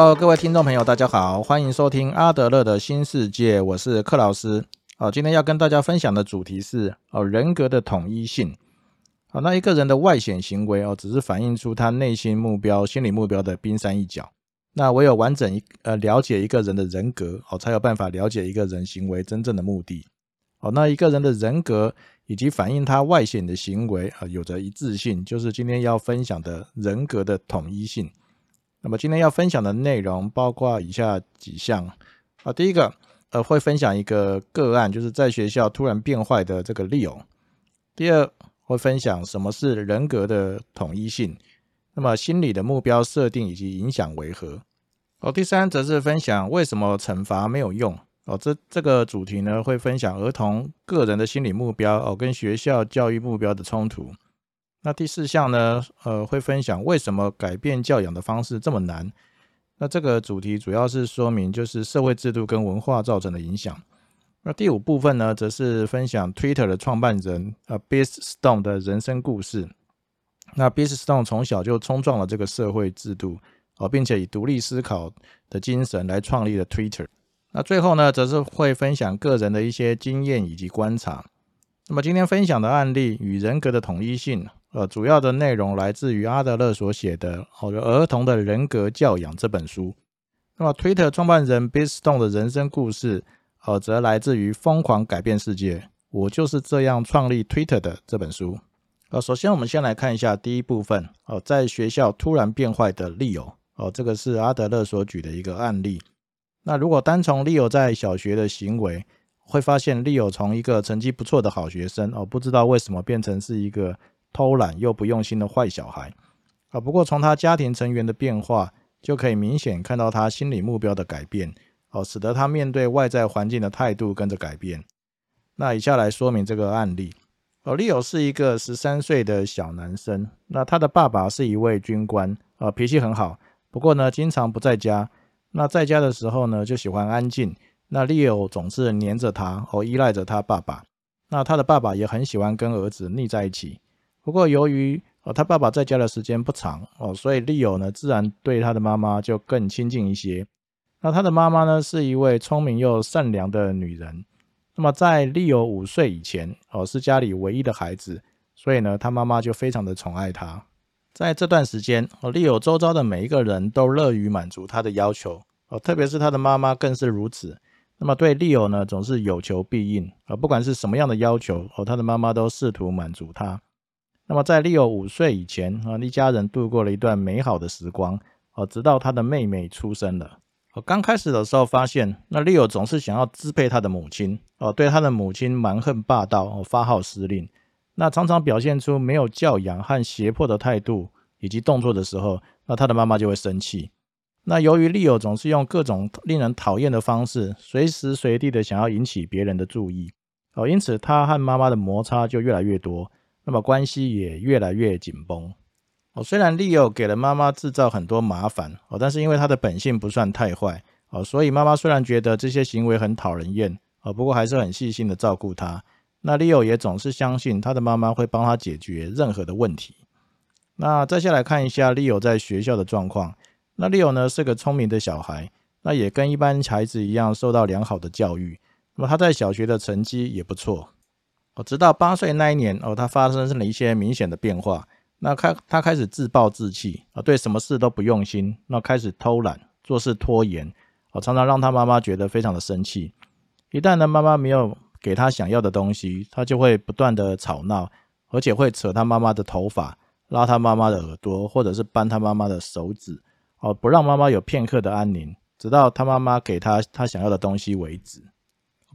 Hello，各位听众朋友，大家好，欢迎收听阿德勒的新世界，我是克老师。好，今天要跟大家分享的主题是哦人格的统一性。好，那一个人的外显行为哦，只是反映出他内心目标、心理目标的冰山一角。那唯有完整一呃了解一个人的人格哦，才有办法了解一个人行为真正的目的。哦，那一个人的人格以及反映他外显的行为啊，有着一致性，就是今天要分享的人格的统一性。那么今天要分享的内容包括以下几项啊，第一个呃会分享一个个案，就是在学校突然变坏的这个 Leo。第二会分享什么是人格的统一性，那么心理的目标设定以及影响为何。哦，第三则是分享为什么惩罚没有用。哦，这这个主题呢，会分享儿童个人的心理目标哦，跟学校教育目标的冲突。那第四项呢，呃，会分享为什么改变教养的方式这么难。那这个主题主要是说明就是社会制度跟文化造成的影响。那第五部分呢，则是分享 Twitter 的创办人呃 b i s Stone 的人生故事。那 b i s Stone 从小就冲撞了这个社会制度哦，并且以独立思考的精神来创立了 Twitter。那最后呢，则是会分享个人的一些经验以及观察。那么今天分享的案例与人格的统一性，呃，主要的内容来自于阿德勒所写的《儿童的人格教养》这本书。那么 Twitter 创办人 b i s t o n e 的人生故事，呃，则来自于《疯狂改变世界》，我就是这样创立 Twitter 的这本书。呃，首先我们先来看一下第一部分，哦，在学校突然变坏的利友哦，这个是阿德勒所举的一个案例。那如果单从利友在小学的行为，会发现利友从一个成绩不错的好学生哦，不知道为什么变成是一个偷懒又不用心的坏小孩啊。不过从他家庭成员的变化，就可以明显看到他心理目标的改变哦，使得他面对外在环境的态度跟着改变。那以下来说明这个案例哦，Leo 是一个十三岁的小男生，那他的爸爸是一位军官啊，脾气很好，不过呢，经常不在家。那在家的时候呢，就喜欢安静。那 Leo 总是黏着他，哦，依赖着他爸爸。那他的爸爸也很喜欢跟儿子腻在一起。不过由于哦，他爸爸在家的时间不长哦，所以 Leo 呢，自然对他的妈妈就更亲近一些。那他的妈妈呢，是一位聪明又善良的女人。那么在 Leo 五岁以前，哦，是家里唯一的孩子，所以呢，他妈妈就非常的宠爱他。在这段时间，哦，利友周遭的每一个人都乐于满足他的要求，哦，特别是他的妈妈更是如此。那么对利友呢，总是有求必应，啊，不管是什么样的要求，哦，他的妈妈都试图满足他。那么在利友五岁以前，啊，一家人度过了一段美好的时光，哦，直到他的妹妹出生了。哦，刚开始的时候发现，那利友总是想要支配他的母亲，哦，对他的母亲蛮横霸道，哦，发号施令。那常常表现出没有教养和胁迫的态度以及动作的时候，那他的妈妈就会生气。那由于利友总是用各种令人讨厌的方式，随时随地的想要引起别人的注意，哦，因此他和妈妈的摩擦就越来越多，那么关系也越来越紧绷。哦，虽然利友给了妈妈制造很多麻烦，哦，但是因为他的本性不算太坏，哦，所以妈妈虽然觉得这些行为很讨人厌，哦，不过还是很细心的照顾他。那 Leo 也总是相信他的妈妈会帮他解决任何的问题。那再下来看一下 Leo 在学校的状况。那 Leo 呢是个聪明的小孩，那也跟一般孩子一样受到良好的教育。那么他在小学的成绩也不错。哦，直到八岁那一年哦，他发生了一些明显的变化。那开他开始自暴自弃啊，对什么事都不用心，那开始偷懒，做事拖延，哦，常常让他妈妈觉得非常的生气。一旦呢妈妈没有给他想要的东西，他就会不断的吵闹，而且会扯他妈妈的头发，拉他妈妈的耳朵，或者是扳他妈妈的手指，哦，不让妈妈有片刻的安宁，直到他妈妈给他他想要的东西为止。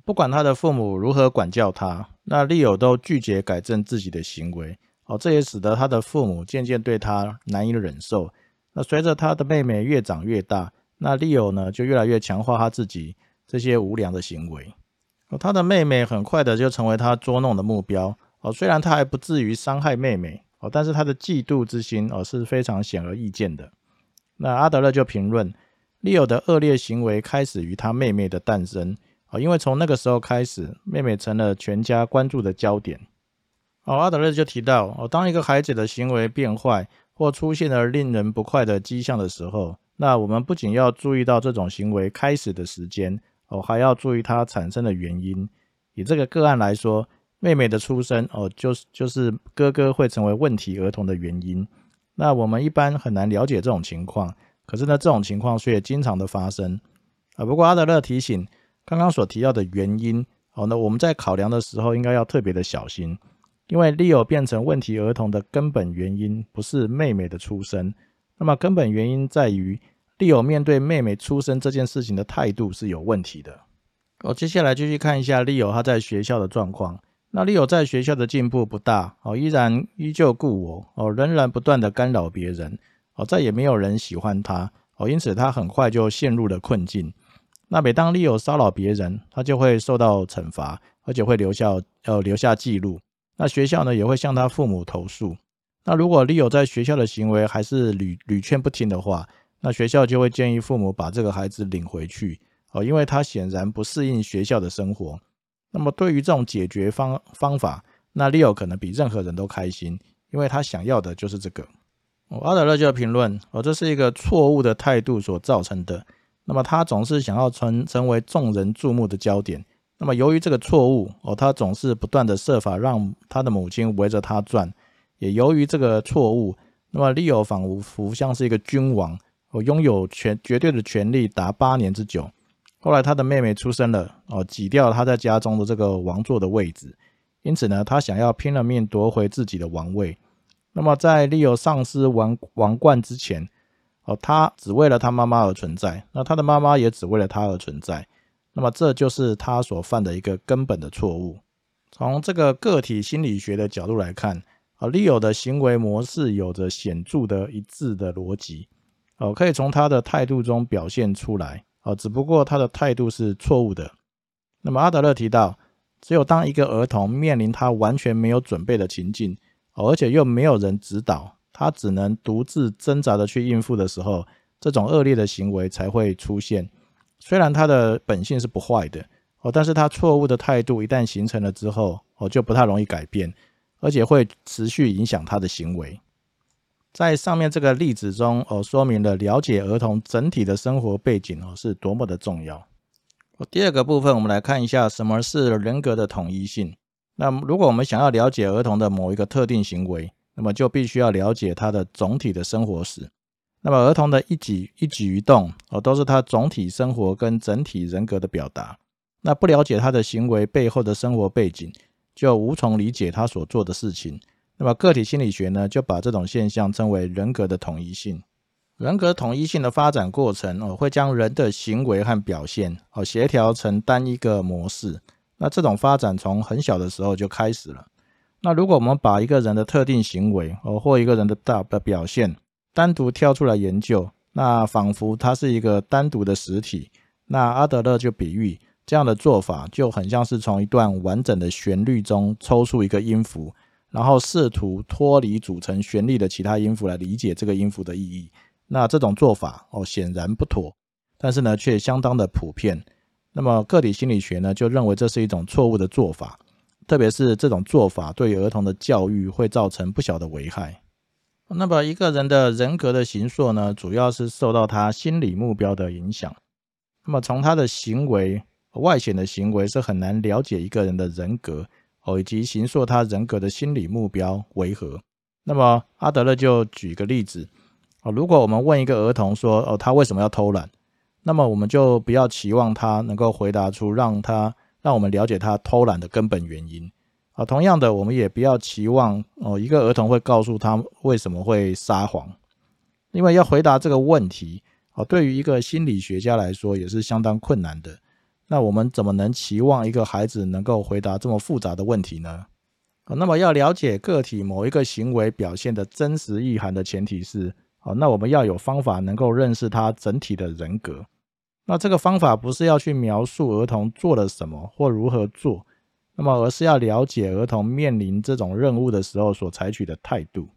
不管他的父母如何管教他，那利友都拒绝改正自己的行为，哦，这也使得他的父母渐渐对他难以忍受。那随着他的妹妹越长越大，那利友呢就越来越强化他自己这些无良的行为。哦他的妹妹很快的就成为他捉弄的目标哦，虽然他还不至于伤害妹妹哦，但是他的嫉妒之心哦是非常显而易见的。那阿德勒就评论，利友的恶劣行为开始于他妹妹的诞生啊，因为从那个时候开始，妹妹成了全家关注的焦点。哦，阿德勒就提到哦，当一个孩子的行为变坏或出现了令人不快的迹象的时候那我们不仅要注意到这种行为开始的时间哦，还要注意它产生的原因。以这个个案来说，妹妹的出生哦，就是就是哥哥会成为问题儿童的原因。那我们一般很难了解这种情况，可是呢，这种情况却经常的发生啊。不过阿德勒提醒，刚刚所提到的原因哦，那我们在考量的时候应该要特别的小心。因为 Leo 变成问题儿童的根本原因不是妹妹的出生，那么根本原因在于 Leo 面对妹妹出生这件事情的态度是有问题的。哦，接下来继续看一下 Leo 他在学校的状况。那 Leo 在学校的进步不大哦，依然依旧故我哦，仍然不断的干扰别人哦，再也没有人喜欢他哦，因此他很快就陷入了困境。那每当 Leo 骚扰别人，他就会受到惩罚，而且会留下呃留下记录。那学校呢也会向他父母投诉。那如果 Leo 在学校的行为还是屡屡劝不听的话，那学校就会建议父母把这个孩子领回去哦，因为他显然不适应学校的生活。那么对于这种解决方方法，那 Leo 可能比任何人都开心，因为他想要的就是这个。阿德勒就评论哦，这是一个错误的态度所造成的。那么他总是想要成成为众人注目的焦点。那么，由于这个错误哦，他总是不断的设法让他的母亲围着他转。也由于这个错误，那么利欧仿佛像是一个君王，哦，拥有权绝对的权力达八年之久。后来他的妹妹出生了，哦，挤掉他在家中的这个王座的位置。因此呢，他想要拼了命夺回自己的王位。那么，在利欧丧失王王冠之前，哦，他只为了他妈妈而存在。那他的妈妈也只为了他而存在。那么这就是他所犯的一个根本的错误。从这个个体心理学的角度来看，啊，Leo 的行为模式有着显著的一致的逻辑，哦，可以从他的态度中表现出来，啊，只不过他的态度是错误的。那么阿德勒提到，只有当一个儿童面临他完全没有准备的情境，而且又没有人指导，他只能独自挣扎的去应付的时候，这种恶劣的行为才会出现。虽然他的本性是不坏的哦，但是他错误的态度一旦形成了之后哦，就不太容易改变，而且会持续影响他的行为。在上面这个例子中哦，说明了了解儿童整体的生活背景哦是多么的重要。第二个部分，我们来看一下什么是人格的统一性。那如果我们想要了解儿童的某一个特定行为，那么就必须要了解他的总体的生活史。那么儿童的一举一举一动哦，都是他总体生活跟整体人格的表达。那不了解他的行为背后的生活背景，就无从理解他所做的事情。那么个体心理学呢，就把这种现象称为人格的统一性。人格统一性的发展过程哦，会将人的行为和表现哦协调成单一个模式。那这种发展从很小的时候就开始了。那如果我们把一个人的特定行为哦，或一个人的大的表现，单独挑出来研究，那仿佛它是一个单独的实体。那阿德勒就比喻这样的做法，就很像是从一段完整的旋律中抽出一个音符，然后试图脱离组成旋律的其他音符来理解这个音符的意义。那这种做法哦，显然不妥，但是呢，却相当的普遍。那么个体心理学呢，就认为这是一种错误的做法，特别是这种做法对儿童的教育会造成不小的危害。那么一个人的人格的形塑呢，主要是受到他心理目标的影响。那么从他的行为外显的行为是很难了解一个人的人格哦，以及形塑他人格的心理目标为何。那么阿德勒就举一个例子哦，如果我们问一个儿童说哦，他为什么要偷懒？那么我们就不要期望他能够回答出让他让我们了解他偷懒的根本原因。啊，同样的，我们也不要期望哦，一个儿童会告诉他为什么会撒谎，因为要回答这个问题，哦，对于一个心理学家来说也是相当困难的。那我们怎么能期望一个孩子能够回答这么复杂的问题呢？哦，那么要了解个体某一个行为表现的真实意涵的前提是，哦，那我们要有方法能够认识他整体的人格。那这个方法不是要去描述儿童做了什么或如何做。那么，而是要了解儿童面临这种任务的时候所采取的态度。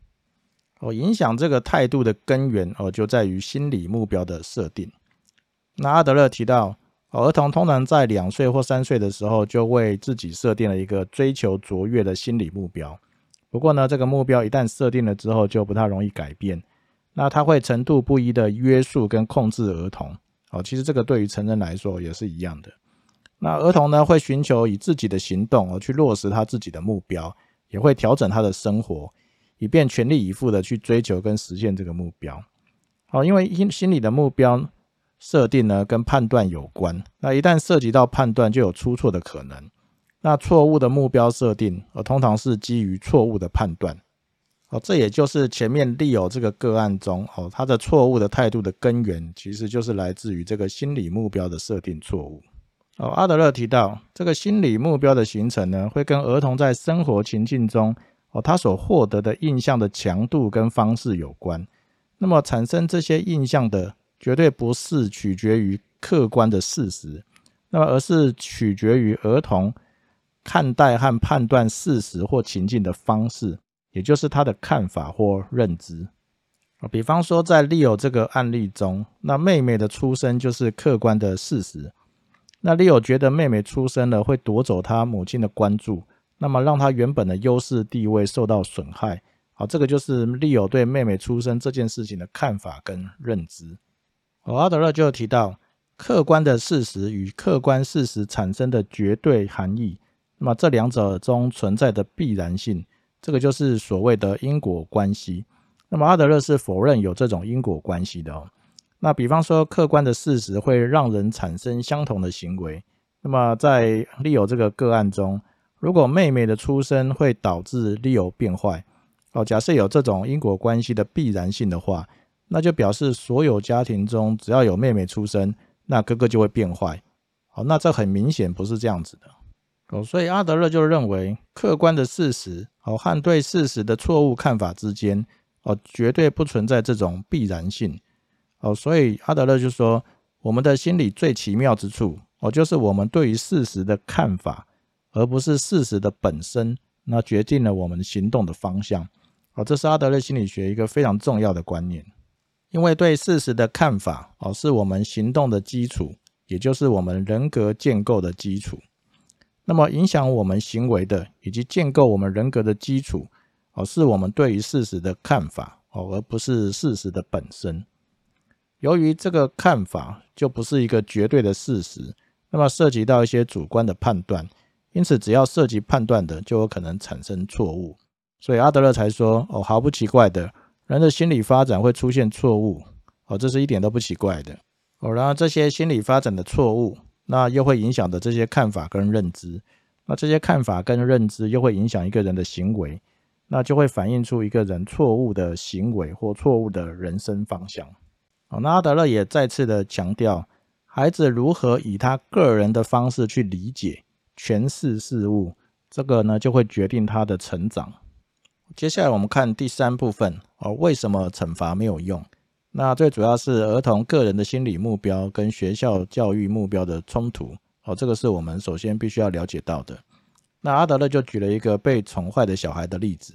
哦，影响这个态度的根源哦，就在于心理目标的设定。那阿德勒提到，儿童通常在两岁或三岁的时候，就为自己设定了一个追求卓越的心理目标。不过呢，这个目标一旦设定了之后，就不太容易改变。那他会程度不一的约束跟控制儿童。哦，其实这个对于成人来说也是一样的。那儿童呢，会寻求以自己的行动而去落实他自己的目标，也会调整他的生活，以便全力以赴的去追求跟实现这个目标。好，因为心心理的目标设定呢，跟判断有关。那一旦涉及到判断，就有出错的可能。那错误的目标设定，呃，通常是基于错误的判断。哦，这也就是前面利友这个个案中，哦，他的错误的态度的根源，其实就是来自于这个心理目标的设定错误。哦，阿德勒提到，这个心理目标的形成呢，会跟儿童在生活情境中，哦，他所获得的印象的强度跟方式有关。那么，产生这些印象的，绝对不是取决于客观的事实，那么而是取决于儿童看待和判断事实或情境的方式，也就是他的看法或认知。比方说，在利友这个案例中，那妹妹的出生就是客观的事实。那利友觉得妹妹出生了会夺走他母亲的关注，那么让他原本的优势地位受到损害。好，这个就是利友对妹妹出生这件事情的看法跟认知。哦，阿德勒就提到客观的事实与客观事实产生的绝对含义，那么这两者中存在的必然性，这个就是所谓的因果关系。那么阿德勒是否认有这种因果关系的哦。那比方说，客观的事实会让人产生相同的行为。那么在利友这个个案中，如果妹妹的出生会导致利友变坏，哦，假设有这种因果关系的必然性的话，那就表示所有家庭中只要有妹妹出生，那哥哥就会变坏。好，那这很明显不是这样子的。哦，所以阿德勒就认为，客观的事实哦和对事实的错误看法之间，哦绝对不存在这种必然性。哦，所以阿德勒就说，我们的心理最奇妙之处，哦，就是我们对于事实的看法，而不是事实的本身，那决定了我们行动的方向。哦，这是阿德勒心理学一个非常重要的观念，因为对事实的看法，哦，是我们行动的基础，也就是我们人格建构的基础。那么，影响我们行为的，以及建构我们人格的基础，哦，是我们对于事实的看法，哦，而不是事实的本身。由于这个看法就不是一个绝对的事实，那么涉及到一些主观的判断，因此只要涉及判断的，就有可能产生错误。所以阿德勒才说：“哦，毫不奇怪的，人的心理发展会出现错误。哦，这是一点都不奇怪的。哦，然后这些心理发展的错误，那又会影响的这些看法跟认知，那这些看法跟认知又会影响一个人的行为，那就会反映出一个人错误的行为或错误的人生方向。”哦，那阿德勒也再次的强调，孩子如何以他个人的方式去理解、诠释事物，这个呢就会决定他的成长。接下来我们看第三部分哦，为什么惩罚没有用？那最主要是儿童个人的心理目标跟学校教育目标的冲突哦，这个是我们首先必须要了解到的。那阿德勒就举了一个被宠坏的小孩的例子，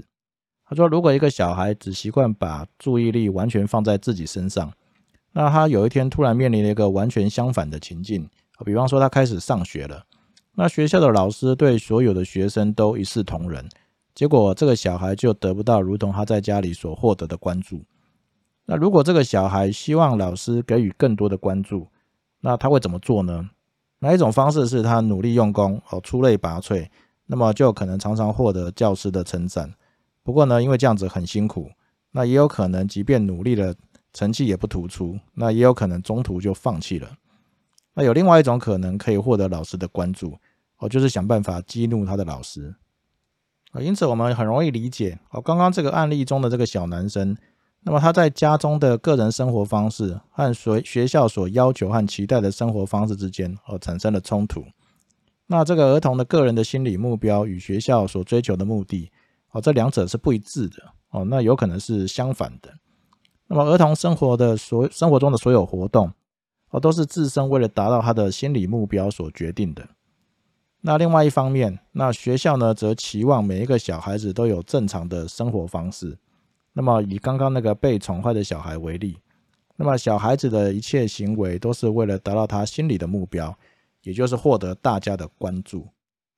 他说，如果一个小孩只习惯把注意力完全放在自己身上，那他有一天突然面临了一个完全相反的情境，比方说他开始上学了，那学校的老师对所有的学生都一视同仁，结果这个小孩就得不到如同他在家里所获得的关注。那如果这个小孩希望老师给予更多的关注，那他会怎么做呢？哪一种方式是他努力用功哦，出类拔萃，那么就可能常常获得教师的称赞。不过呢，因为这样子很辛苦，那也有可能即便努力了。成绩也不突出，那也有可能中途就放弃了。那有另外一种可能可以获得老师的关注，哦，就是想办法激怒他的老师啊。因此，我们很容易理解哦，刚刚这个案例中的这个小男生，那么他在家中的个人生活方式和所学校所要求和期待的生活方式之间，而，产生了冲突。那这个儿童的个人的心理目标与学校所追求的目的，哦，这两者是不一致的，哦，那有可能是相反的。那么，儿童生活的所生活中的所有活动，哦，都是自身为了达到他的心理目标所决定的。那另外一方面，那学校呢，则期望每一个小孩子都有正常的生活方式。那么，以刚刚那个被宠坏的小孩为例，那么小孩子的一切行为都是为了达到他心理的目标，也就是获得大家的关注。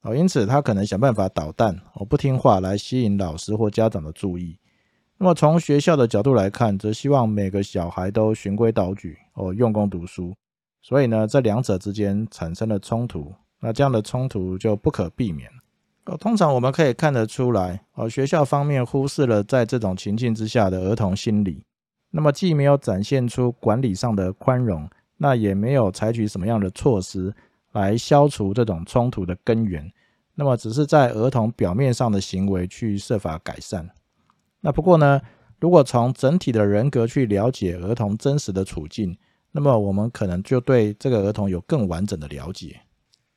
哦，因此他可能想办法捣蛋，哦，不听话来吸引老师或家长的注意。那么从学校的角度来看，则希望每个小孩都循规蹈矩哦，用功读书。所以呢，这两者之间产生了冲突，那这样的冲突就不可避免。哦，通常我们可以看得出来，哦，学校方面忽视了在这种情境之下的儿童心理，那么既没有展现出管理上的宽容，那也没有采取什么样的措施来消除这种冲突的根源，那么只是在儿童表面上的行为去设法改善。那不过呢，如果从整体的人格去了解儿童真实的处境，那么我们可能就对这个儿童有更完整的了解。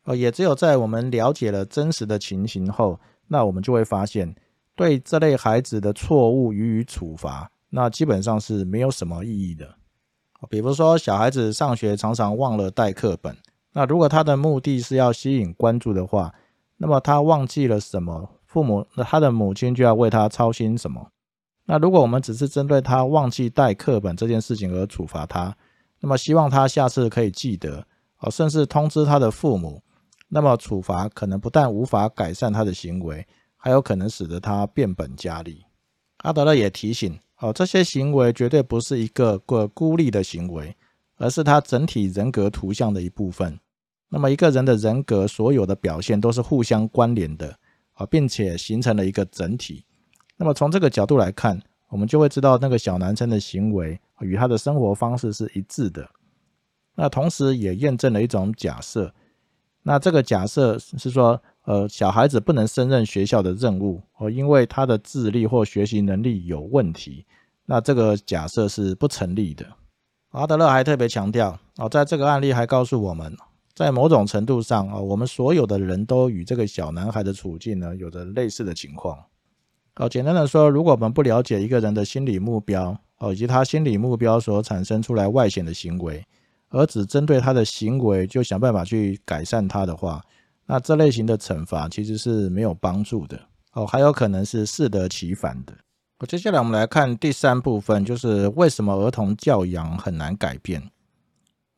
哦，也只有在我们了解了真实的情形后，那我们就会发现，对这类孩子的错误予以处罚，那基本上是没有什么意义的。比如说，小孩子上学常常忘了带课本，那如果他的目的是要吸引关注的话，那么他忘记了什么，父母那他的母亲就要为他操心什么。那如果我们只是针对他忘记带课本这件事情而处罚他，那么希望他下次可以记得，哦，甚至通知他的父母。那么处罚可能不但无法改善他的行为，还有可能使得他变本加厉。阿德勒也提醒：哦，这些行为绝对不是一个个孤立的行为，而是他整体人格图像的一部分。那么一个人的人格所有的表现都是互相关联的啊，并且形成了一个整体。那么从这个角度来看，我们就会知道那个小男生的行为与他的生活方式是一致的。那同时也验证了一种假设。那这个假设是说，呃，小孩子不能胜任学校的任务哦，因为他的智力或学习能力有问题。那这个假设是不成立的。阿德勒还特别强调哦，在这个案例还告诉我们，在某种程度上啊，我们所有的人都与这个小男孩的处境呢有着类似的情况。哦，简单的说，如果我们不了解一个人的心理目标哦，以及他心理目标所产生出来外显的行为。而只针对他的行为就想办法去改善他的话，那这类型的惩罚其实是没有帮助的哦，还有可能是适得其反的。接下来我们来看第三部分，就是为什么儿童教养很难改变？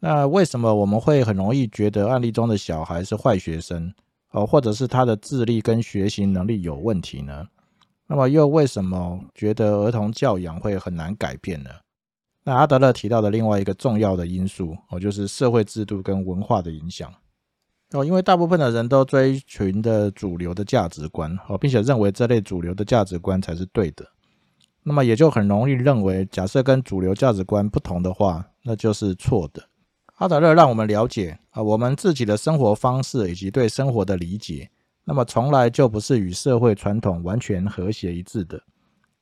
那为什么我们会很容易觉得案例中的小孩是坏学生哦，或者是他的智力跟学习能力有问题呢？那么又为什么觉得儿童教养会很难改变呢？那阿德勒提到的另外一个重要的因素哦，就是社会制度跟文化的影响哦，因为大部分的人都追寻的主流的价值观哦，并且认为这类主流的价值观才是对的，那么也就很容易认为，假设跟主流价值观不同的话，那就是错的。阿德勒让我们了解啊，我们自己的生活方式以及对生活的理解，那么从来就不是与社会传统完全和谐一致的。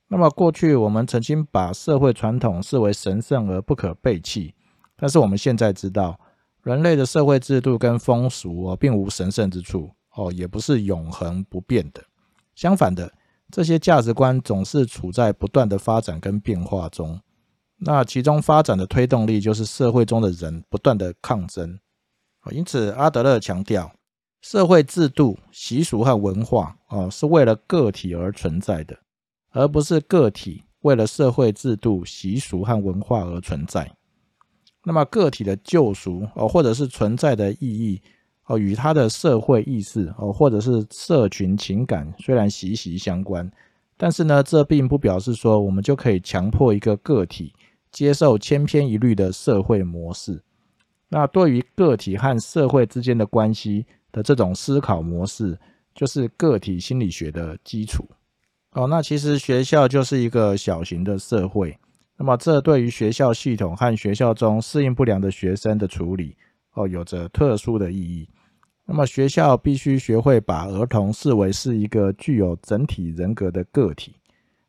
那么过去我们曾经把社会传统视为神圣而不可背弃，但是我们现在知道，人类的社会制度跟风俗哦，并无神圣之处哦，也不是永恒不变的。相反的，这些价值观总是处在不断的发展跟变化中。那其中发展的推动力就是社会中的人不断的抗争。因此，阿德勒强调，社会制度、习俗和文化哦，是为了个体而存在的。而不是个体为了社会制度、习俗和文化而存在。那么，个体的救赎哦，或者是存在的意义哦，与他的社会意识哦，或者是社群情感虽然息息相关，但是呢，这并不表示说我们就可以强迫一个个体接受千篇一律的社会模式。那对于个体和社会之间的关系的这种思考模式，就是个体心理学的基础。哦，那其实学校就是一个小型的社会，那么这对于学校系统和学校中适应不良的学生的处理，哦，有着特殊的意义。那么学校必须学会把儿童视为是一个具有整体人格的个体。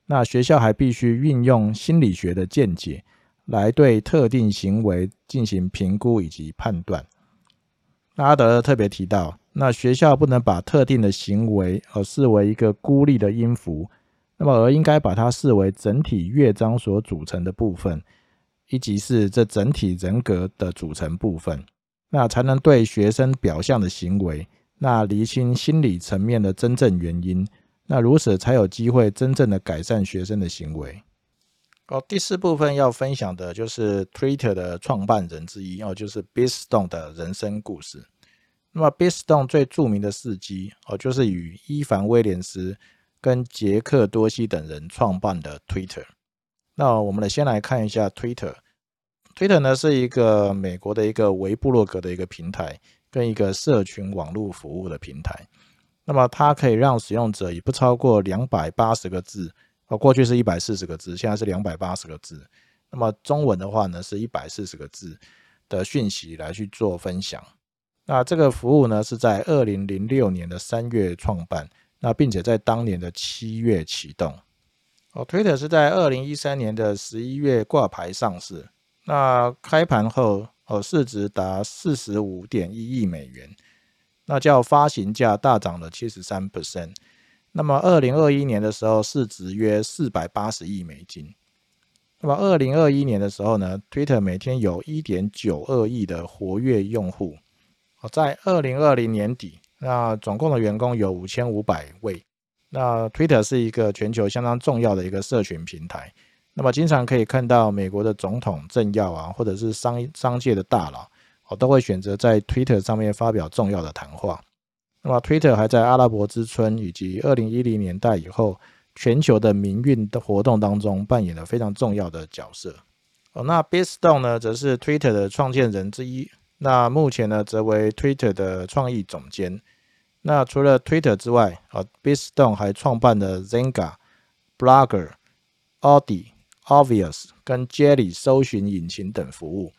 那学校还必须运用心理学的见解，来对特定行为进行评估以及判断。那阿德特别提到，那学校不能把特定的行为而视为一个孤立的音符。那么，而应该把它视为整体乐章所组成的部分，以及是这整体人格的组成部分，那才能对学生表象的行为，那厘清心理层面的真正原因，那如此才有机会真正的改善学生的行为。哦，第四部分要分享的就是 Twitter 的创办人之一哦，就是 b i s t o n 的人生故事。那么 b i s t o n 最著名的事迹哦，就是与伊凡威廉斯。跟杰克多西等人创办的 Twitter。那我们来先来看一下 Twitter。Twitter 呢是一个美国的一个微布洛格的一个平台，跟一个社群网络服务的平台。那么它可以让使用者以不超过两百八十个字，哦，过去是一百四十个字，现在是两百八十个字。那么中文的话呢，是一百四十个字的讯息来去做分享。那这个服务呢，是在二零零六年的三月创办，那并且在当年的七月启动。哦，Twitter 是在二零一三年的十一月挂牌上市。那开盘后，哦，市值达四十五点一亿美元。那叫发行价大涨了七十三 percent，那么二零二一年的时候市值约四百八十亿美金，那么二零二一年的时候呢，Twitter 每天有一点九二亿的活跃用户，哦在二零二零年底，那总共的员工有五千五百位，那 Twitter 是一个全球相当重要的一个社群平台，那么经常可以看到美国的总统、政要啊，或者是商商界的大佬。我都会选择在 Twitter 上面发表重要的谈话。那么，Twitter 还在阿拉伯之春以及二零一零年代以后全球的民运的活动当中扮演了非常重要的角色。哦，那 b i s t o n e 呢，则是 Twitter 的创建人之一。那目前呢，则为 Twitter 的创意总监。那除了 Twitter 之外，啊 b i s t o n e 还创办了 Zenga、Blogger、Audi、Obvious 跟 Jelly 搜寻引擎等服务。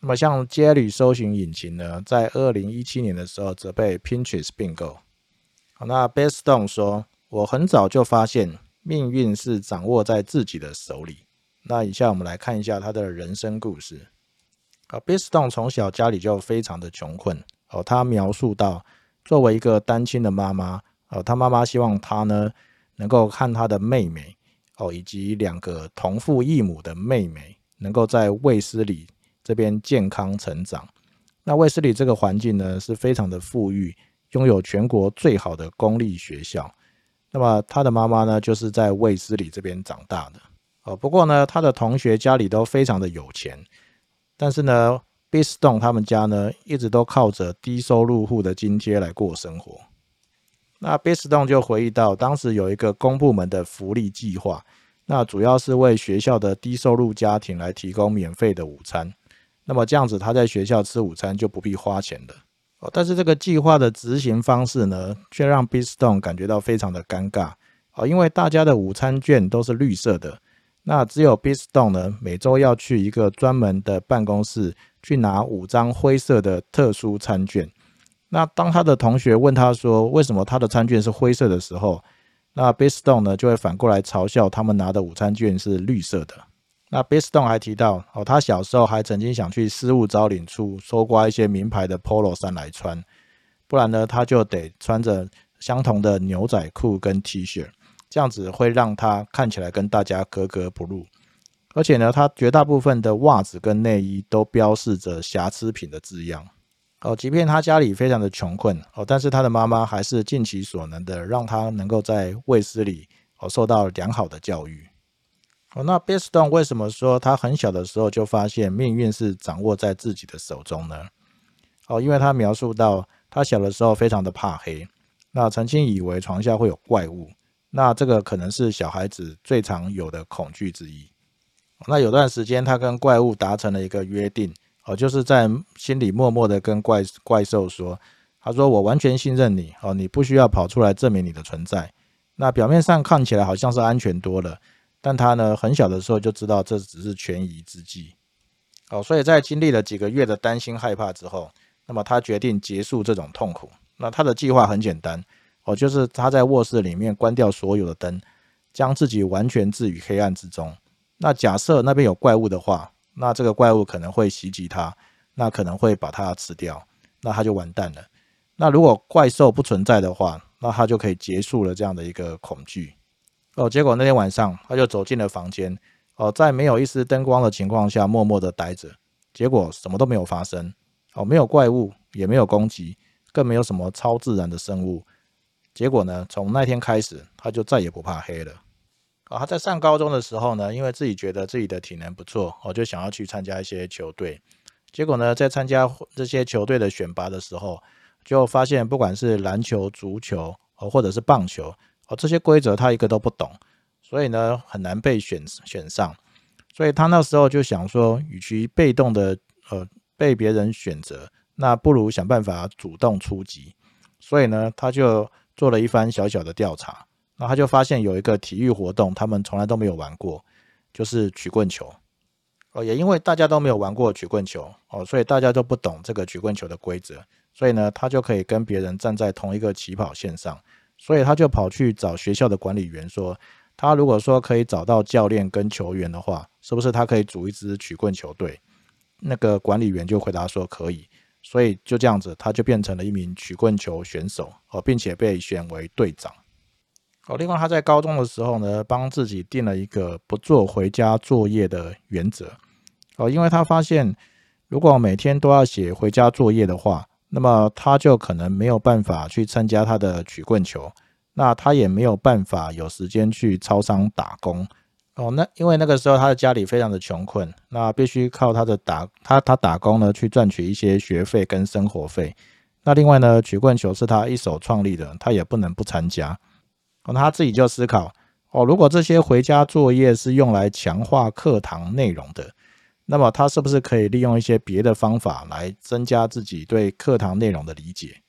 那么像 Jelly 搜寻引擎呢，在二零一七年的时候则被 Pinterest 并购。好，那 b e s t o n e 说：“我很早就发现命运是掌握在自己的手里。”那以下我们来看一下他的人生故事。啊 b e s t o n 从小家里就非常的穷困。哦，他描述到，作为一个单亲的妈妈，哦，他妈妈希望他呢能够看他的妹妹，哦，以及两个同父异母的妹妹，能够在卫斯理。这边健康成长，那卫斯理这个环境呢是非常的富裕，拥有全国最好的公立学校。那么他的妈妈呢就是在卫斯理这边长大的。哦，不过呢他的同学家里都非常的有钱，但是呢 b i s t o n 他们家呢一直都靠着低收入户的津贴来过生活。那 b i s t o n 就回忆到，当时有一个公部门的福利计划，那主要是为学校的低收入家庭来提供免费的午餐。那么这样子，他在学校吃午餐就不必花钱了哦。但是这个计划的执行方式呢，却让 b i s t o n e 感觉到非常的尴尬哦，因为大家的午餐券都是绿色的，那只有 b i s t o n e 呢，每周要去一个专门的办公室去拿五张灰色的特殊餐券。那当他的同学问他说为什么他的餐券是灰色的时候，那 b i s t o n e 呢就会反过来嘲笑他们拿的午餐券是绿色的。那 b i s t o n e 还提到哦，他小时候还曾经想去失物招领处搜刮一些名牌的 Polo 衫来穿，不然呢他就得穿着相同的牛仔裤跟 T 恤，这样子会让他看起来跟大家格格不入。而且呢，他绝大部分的袜子跟内衣都标示着瑕疵品的字样。哦，即便他家里非常的穷困哦，但是他的妈妈还是尽其所能的让他能够在卫斯理哦受到良好的教育。哦，那 b i s t o n 为什么说他很小的时候就发现命运是掌握在自己的手中呢？哦，因为他描述到他小的时候非常的怕黑，那曾经以为床下会有怪物，那这个可能是小孩子最常有的恐惧之一。那有段时间他跟怪物达成了一个约定，哦，就是在心里默默的跟怪怪兽说，他说我完全信任你，哦，你不需要跑出来证明你的存在。那表面上看起来好像是安全多了。但他呢，很小的时候就知道这只是权宜之计，哦，所以在经历了几个月的担心害怕之后，那么他决定结束这种痛苦。那他的计划很简单，哦，就是他在卧室里面关掉所有的灯，将自己完全置于黑暗之中。那假设那边有怪物的话，那这个怪物可能会袭击他，那可能会把他吃掉，那他就完蛋了。那如果怪兽不存在的话，那他就可以结束了这样的一个恐惧。哦，结果那天晚上他就走进了房间，哦，在没有一丝灯光的情况下，默默的待着。结果什么都没有发生，哦，没有怪物，也没有攻击，更没有什么超自然的生物。结果呢，从那天开始，他就再也不怕黑了。啊，他在上高中的时候呢，因为自己觉得自己的体能不错，我就想要去参加一些球队。结果呢，在参加这些球队的选拔的时候，就发现不管是篮球、足球，哦，或者是棒球。哦，这些规则他一个都不懂，所以呢很难被选选上。所以他那时候就想说，与其被动的呃被别人选择，那不如想办法主动出击。所以呢，他就做了一番小小的调查，那他就发现有一个体育活动，他们从来都没有玩过，就是曲棍球。哦，也因为大家都没有玩过曲棍球哦，所以大家都不懂这个曲棍球的规则，所以呢，他就可以跟别人站在同一个起跑线上，所以他就跑去找学校的管理员说，他如果说可以找到教练跟球员的话，是不是他可以组一支曲棍球队？那个管理员就回答说可以，所以就这样子，他就变成了一名曲棍球选手哦，并且被选为队长。哦，另外他在高中的时候呢，帮自己定了一个不做回家作业的原则。哦，因为他发现，如果每天都要写回家作业的话，那么他就可能没有办法去参加他的曲棍球，那他也没有办法有时间去超商打工。哦，那因为那个时候他的家里非常的穷困，那必须靠他的打他他打工呢去赚取一些学费跟生活费。那另外呢，曲棍球是他一手创立的，他也不能不参加。哦，他自己就思考，哦，如果这些回家作业是用来强化课堂内容的。那么他是不是可以利用一些别的方法来增加自己对课堂内容的理解？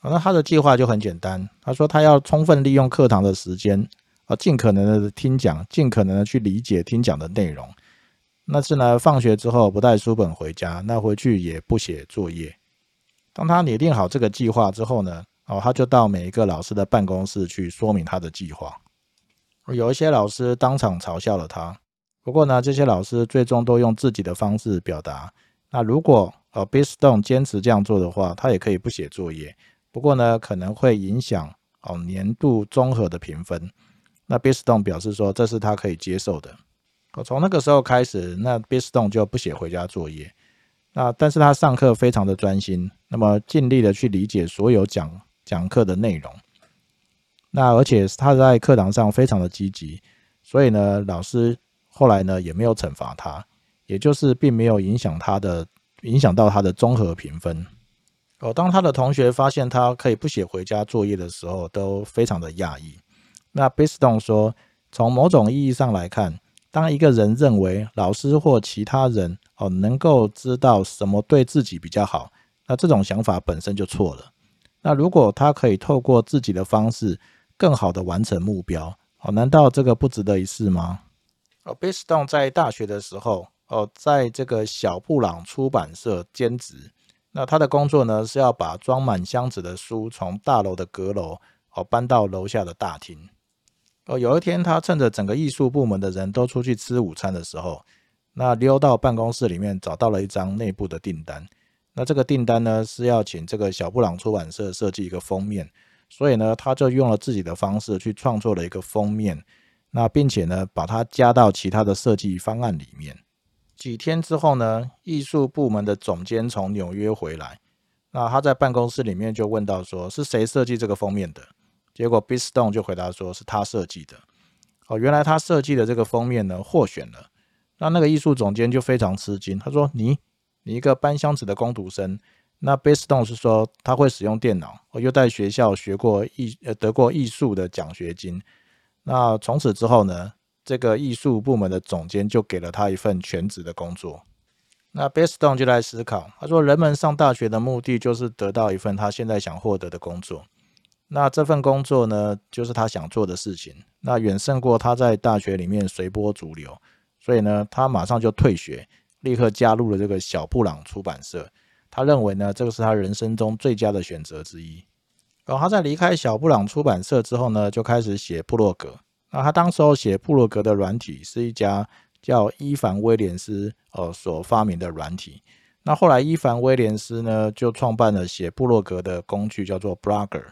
啊，那他的计划就很简单。他说他要充分利用课堂的时间，啊，尽可能的听讲，尽可能的去理解听讲的内容。那是呢，放学之后不带书本回家，那回去也不写作业。当他拟定好这个计划之后呢，哦，他就到每一个老师的办公室去说明他的计划。有一些老师当场嘲笑了他。不过呢，这些老师最终都用自己的方式表达。那如果呃 b i s t o n 坚持这样做的话，他也可以不写作业。不过呢，可能会影响哦年度综合的评分。那 b i s t o n e 表示说，这是他可以接受的。哦，从那个时候开始，那 b i s t o n e 就不写回家作业。那但是他上课非常的专心，那么尽力的去理解所有讲讲课的内容。那而且他在课堂上非常的积极，所以呢，老师。后来呢，也没有惩罚他，也就是并没有影响他的影响到他的综合评分。哦，当他的同学发现他可以不写回家作业的时候，都非常的讶异。那 Biston 说，从某种意义上来看，当一个人认为老师或其他人哦能够知道什么对自己比较好，那这种想法本身就错了。那如果他可以透过自己的方式更好的完成目标，哦，难道这个不值得一试吗？哦，Biston 在大学的时候，哦，在这个小布朗出版社兼职。那他的工作呢，是要把装满箱子的书从大楼的阁楼哦搬到楼下的大厅。哦，有一天他趁着整个艺术部门的人都出去吃午餐的时候，那溜到办公室里面找到了一张内部的订单。那这个订单呢，是要请这个小布朗出版社设计一个封面，所以呢，他就用了自己的方式去创作了一个封面。那并且呢，把它加到其他的设计方案里面。几天之后呢，艺术部门的总监从纽约回来，那他在办公室里面就问到说：“是谁设计这个封面的？”结果 b i s t o n e 就回答说：“是他设计的。”哦，原来他设计的这个封面呢获选了。那那个艺术总监就非常吃惊，他说：“你，你一个搬箱子的工读生，那 b i s t o n e 是说他会使用电脑，又在学校学过艺，呃，得过艺术的奖学金。”那从此之后呢，这个艺术部门的总监就给了他一份全职的工作。那 Beston 就在思考，他说：“人们上大学的目的就是得到一份他现在想获得的工作。那这份工作呢，就是他想做的事情。那远胜过他在大学里面随波逐流。所以呢，他马上就退学，立刻加入了这个小布朗出版社。他认为呢，这个是他人生中最佳的选择之一。”然后他在离开小布朗出版社之后呢，就开始写布洛格。那他当时候写布洛格的软体是一家叫伊凡威廉斯呃所发明的软体。那后来伊凡威廉斯呢就创办了写布洛格的工具，叫做 Blogger。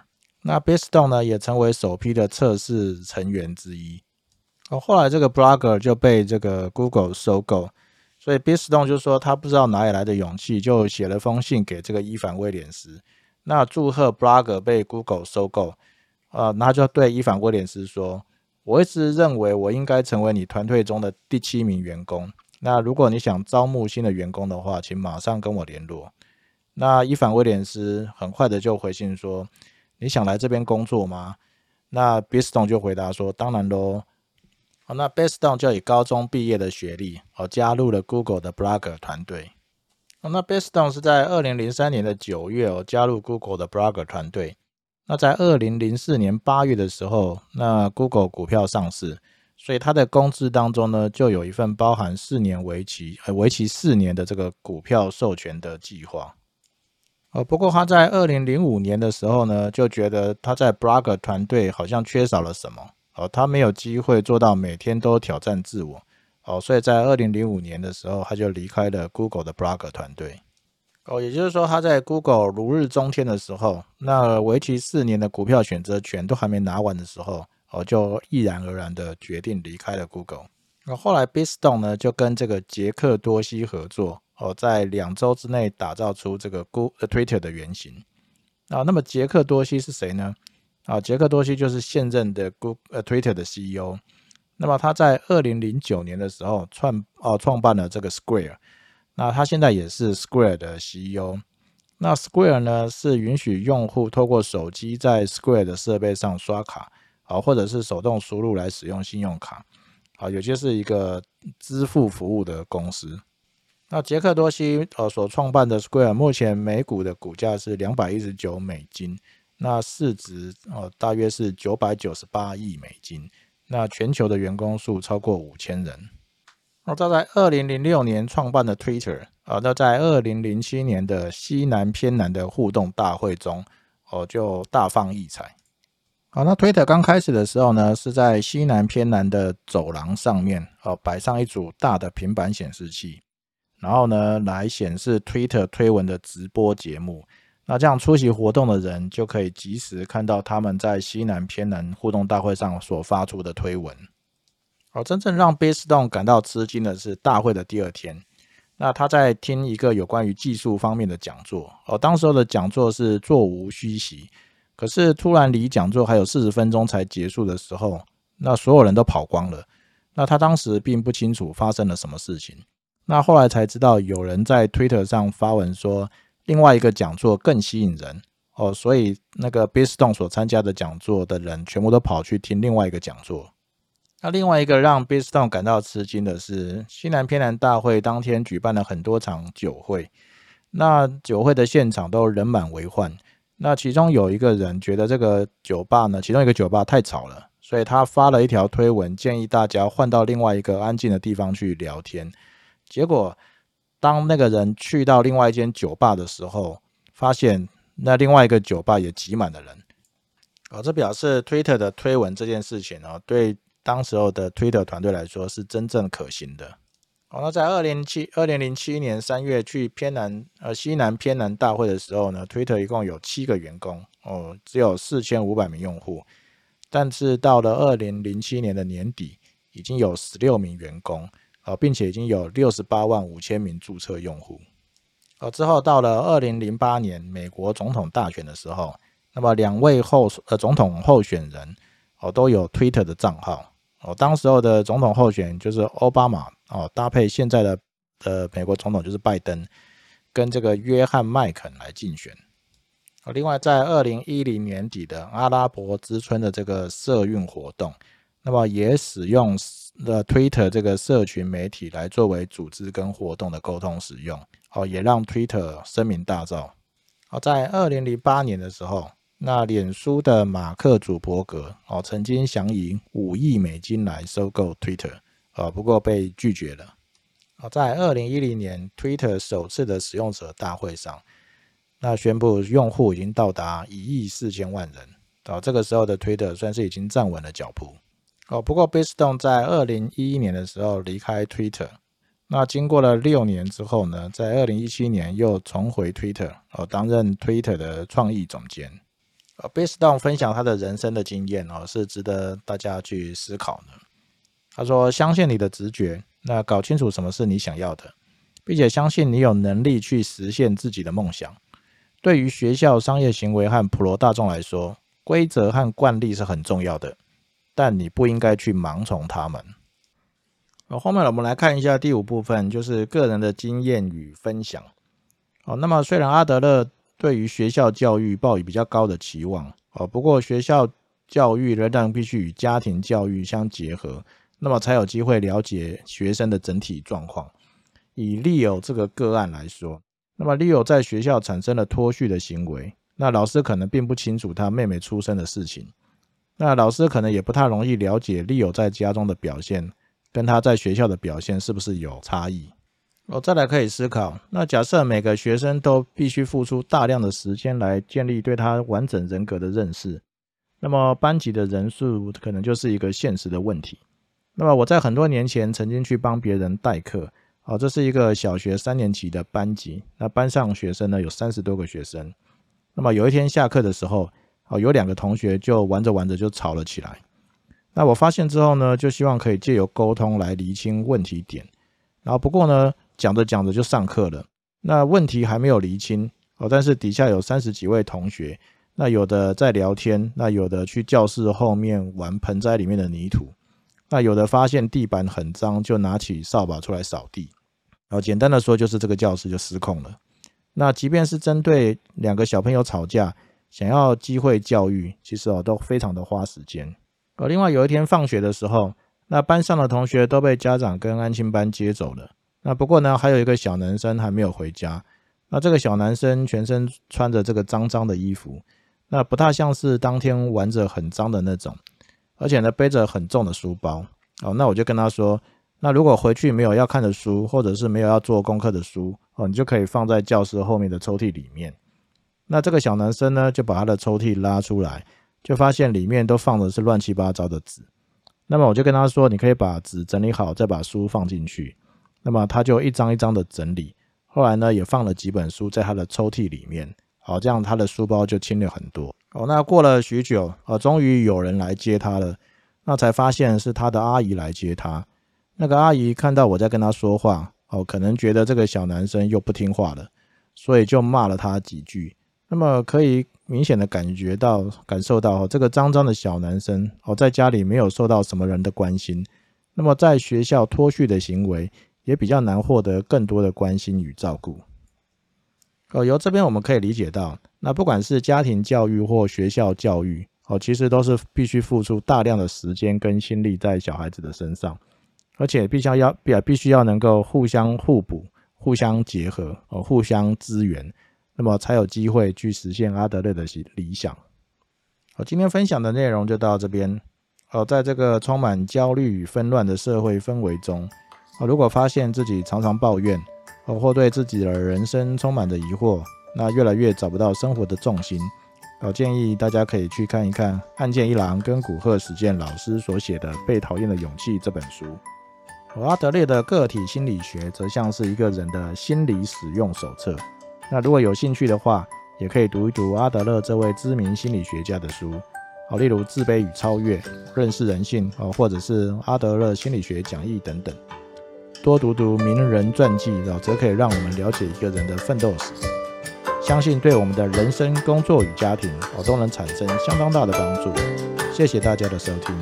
那 Biston 呢也成为首批的测试成员之一。哦，后来这个 Blogger 就被这个 Google 收购，所以 Biston 就说他不知道哪里来的勇气，就写了封信给这个伊凡威廉斯。那祝贺 Blogger 被 Google 收购，呃，那就对伊凡威廉斯说：“我一直认为我应该成为你团队中的第七名员工。那如果你想招募新的员工的话，请马上跟我联络。”那伊凡威廉斯很快的就回信说：“你想来这边工作吗？那 Biston 就回答说：“当然喽。”好，那 Biston 就以高中毕业的学历，哦，加入了 Google 的 Blogger 团队。哦，那 Biston 是在二零零三年的九月哦，加入 Google 的 Blogger 团队。那在二零零四年八月的时候，那 Google 股票上市，所以他的工资当中呢，就有一份包含四年为期，呃，为期四年的这个股票授权的计划。呃，不过他在二零零五年的时候呢，就觉得他在 Blogger 团队好像缺少了什么。哦，他没有机会做到每天都挑战自我。哦，所以在二零零五年的时候，他就离开了 Google 的 Blogger 团队。哦，也就是说，他在 Google 如日中天的时候，那为期四年的股票选择权都还没拿完的时候，哦，就毅然而然的决定离开了 Google。那后来 Biston 呢，就跟这个杰克多西合作。哦，在两周之内打造出这个 Google Twitter 的原型啊。那么杰克多西是谁呢？啊，杰克多西就是现任的 Google Twitter 的 CEO。那么他在二零零九年的时候创哦创办了这个 Square。那他现在也是 Square 的 CEO。那 Square 呢是允许用户透过手机在 Square 的设备上刷卡啊，或者是手动输入来使用信用卡啊，有些是一个支付服务的公司。那杰克多西呃所创办的 Square 目前每股的股价是两百一十九美金，那市值呃大约是九百九十八亿美金，那全球的员工数超过五千人。那他在二零零六年创办的 Twitter 啊，那在二零零七年的西南偏南的互动大会中哦就大放异彩。好，那 Twitter 刚开始的时候呢，是在西南偏南的走廊上面哦摆上一组大的平板显示器。然后呢，来显示 Twitter 推文的直播节目。那这样出席活动的人就可以及时看到他们在西南偏南互动大会上所发出的推文。而真正让 b a s t o n 感到吃惊的是，大会的第二天，那他在听一个有关于技术方面的讲座。哦，当时候的讲座是座无虚席，可是突然离讲座还有四十分钟才结束的时候，那所有人都跑光了。那他当时并不清楚发生了什么事情。那后来才知道，有人在 Twitter 上发文说，另外一个讲座更吸引人哦，所以那个 Biston 所参加的讲座的人全部都跑去听另外一个讲座。那另外一个让 Biston 感到吃惊的是，西南偏南大会当天举办了很多场酒会，那酒会的现场都人满为患。那其中有一个人觉得这个酒吧呢，其中一个酒吧太吵了，所以他发了一条推文，建议大家换到另外一个安静的地方去聊天。结果，当那个人去到另外一间酒吧的时候，发现那另外一个酒吧也挤满了人。哦，这表示 Twitter 的推文这件事情哦，对当时候的 Twitter 团队来说是真正可行的。哦，那在二零七二零零七年三月去偏南呃西南偏南大会的时候呢，Twitter 一共有七个员工哦，只有四千五百名用户。但是到了二零零七年的年底，已经有十六名员工。哦，并且已经有六十八万五千名注册用户。哦，之后到了二零零八年美国总统大选的时候，那么两位候呃总统候选人哦都有 Twitter 的账号。哦，当时候的总统候选就是奥巴马哦，搭配现在的呃美国总统就是拜登，跟这个约翰麦肯来竞选。哦，另外在二零一零年底的阿拉伯之春的这个社运活动，那么也使用。的 Twitter 这个社群媒体来作为组织跟活动的沟通使用，哦，也让 Twitter 声名大噪。好，在二零零八年的时候，那脸书的马克·祖伯格哦，曾经想以五亿美金来收购 Twitter，啊，不过被拒绝了。好，在二零一零年 Twitter 首次的使用者大会上，那宣布用户已经到达一亿四千万人。哦，这个时候的 Twitter 算是已经站稳了脚步。哦，不过 Biston 在二零一一年的时候离开 Twitter，那经过了六年之后呢，在二零一七年又重回 Twitter，哦，担任 Twitter 的创意总监。呃，Biston 分享他的人生的经验哦，是值得大家去思考的。他说：“相信你的直觉，那搞清楚什么是你想要的，并且相信你有能力去实现自己的梦想。对于学校、商业行为和普罗大众来说，规则和惯例是很重要的。”但你不应该去盲从他们。好，后面我们来看一下第五部分，就是个人的经验与分享。哦，那么虽然阿德勒对于学校教育抱以比较高的期望，哦，不过学校教育仍然必须与家庭教育相结合，那么才有机会了解学生的整体状况。以利友这个个案来说，那么利友在学校产生了脱序的行为，那老师可能并不清楚他妹妹出生的事情，那老师可能也不太容易了解 Leo 在家中的表现跟他在学校的表现是不是有差异。哦，再来可以思考，那假设每个学生都必须付出大量的时间来建立对他完整人格的认识。那么班级的人数可能就是一个现实的问题。那么我在很多年前曾经去帮别人代课，哦，这是一个小学三年级的班级，那班上学生呢有三十多个学生。那么有一天下课的时候，哦，有两个同学就玩着玩着就吵了起来。那我发现之后呢，就希望可以借由沟通来厘清问题点。然后不过呢，讲着讲着就上课了，那问题还没有厘清哦，但是底下有三十几位同学。那有的在聊天，那有的去教室后面玩盆栽里面的泥土，那有的发现地板很脏，就拿起扫把出来扫地。然后简单的说，就是这个教室就失控了。那即便是针对两个小朋友吵架，想要机会教育，其实哦都非常的花时间。而另外有一天放学的时候，那班上的同学都被家长跟安亲班接走了。那不过呢，还有一个小男生还没有回家。那这个小男生全身穿着这个脏脏的衣服。那不大像是当天玩着很脏的那种，而且呢背着很重的书包哦。那我就跟他说，那如果回去没有要看的书，或者是没有要做功课的书哦，你就可以放在教室后面的抽屉里面。那这个小男生呢，就把他的抽屉拉出来，就发现里面都放的是乱七八糟的纸。那么我就跟他说，你可以把纸整理好，再把书放进去。那么他就一张一张的整理，后来呢也放了几本书在他的抽屉里面。好，这样他的书包就轻了很多。哦，那过了许久，啊，终于有人来接他了。那才发现是他的阿姨来接他。那个阿姨看到我在跟他说话，哦，可能觉得这个小男生又不听话了，所以就骂了他几句。那么可以明显的感觉到、感受到，这个脏脏的小男生，哦，在家里没有受到什么人的关心，那么在学校脱序的行为，也比较难获得更多的关心与照顾。哦，由这边我们可以理解到，那不管是家庭教育或学校教育，哦，其实都是必须付出大量的时间跟心力在小孩子的身上，而且必须要必必须要能够互相互补、互相结合、哦，互相支援，那么才有机会去实现阿德勒的理想。好，今天分享的内容就到这边。哦，在这个充满焦虑与纷乱的社会氛围中，哦，如果发现自己常常抱怨。或对自己的人生充满着疑惑，那越来越找不到生活的重心。我建议大家可以去看一看岸见一郎跟古贺实践老师所写的《被讨厌的勇气》这本书。而阿德勒的个体心理学则像是一个人的心理使用手册。那如果有兴趣的话，也可以读一读阿德勒这位知名心理学家的书，好，例如《自卑与超越》《认识人性》哦，或者是《阿德勒心理学讲义》等等。多读读名人传记，哦，则可以让我们了解一个人的奋斗史，相信对我们的人生、工作与家庭，哦，都能产生相当大的帮助。谢谢大家的收听。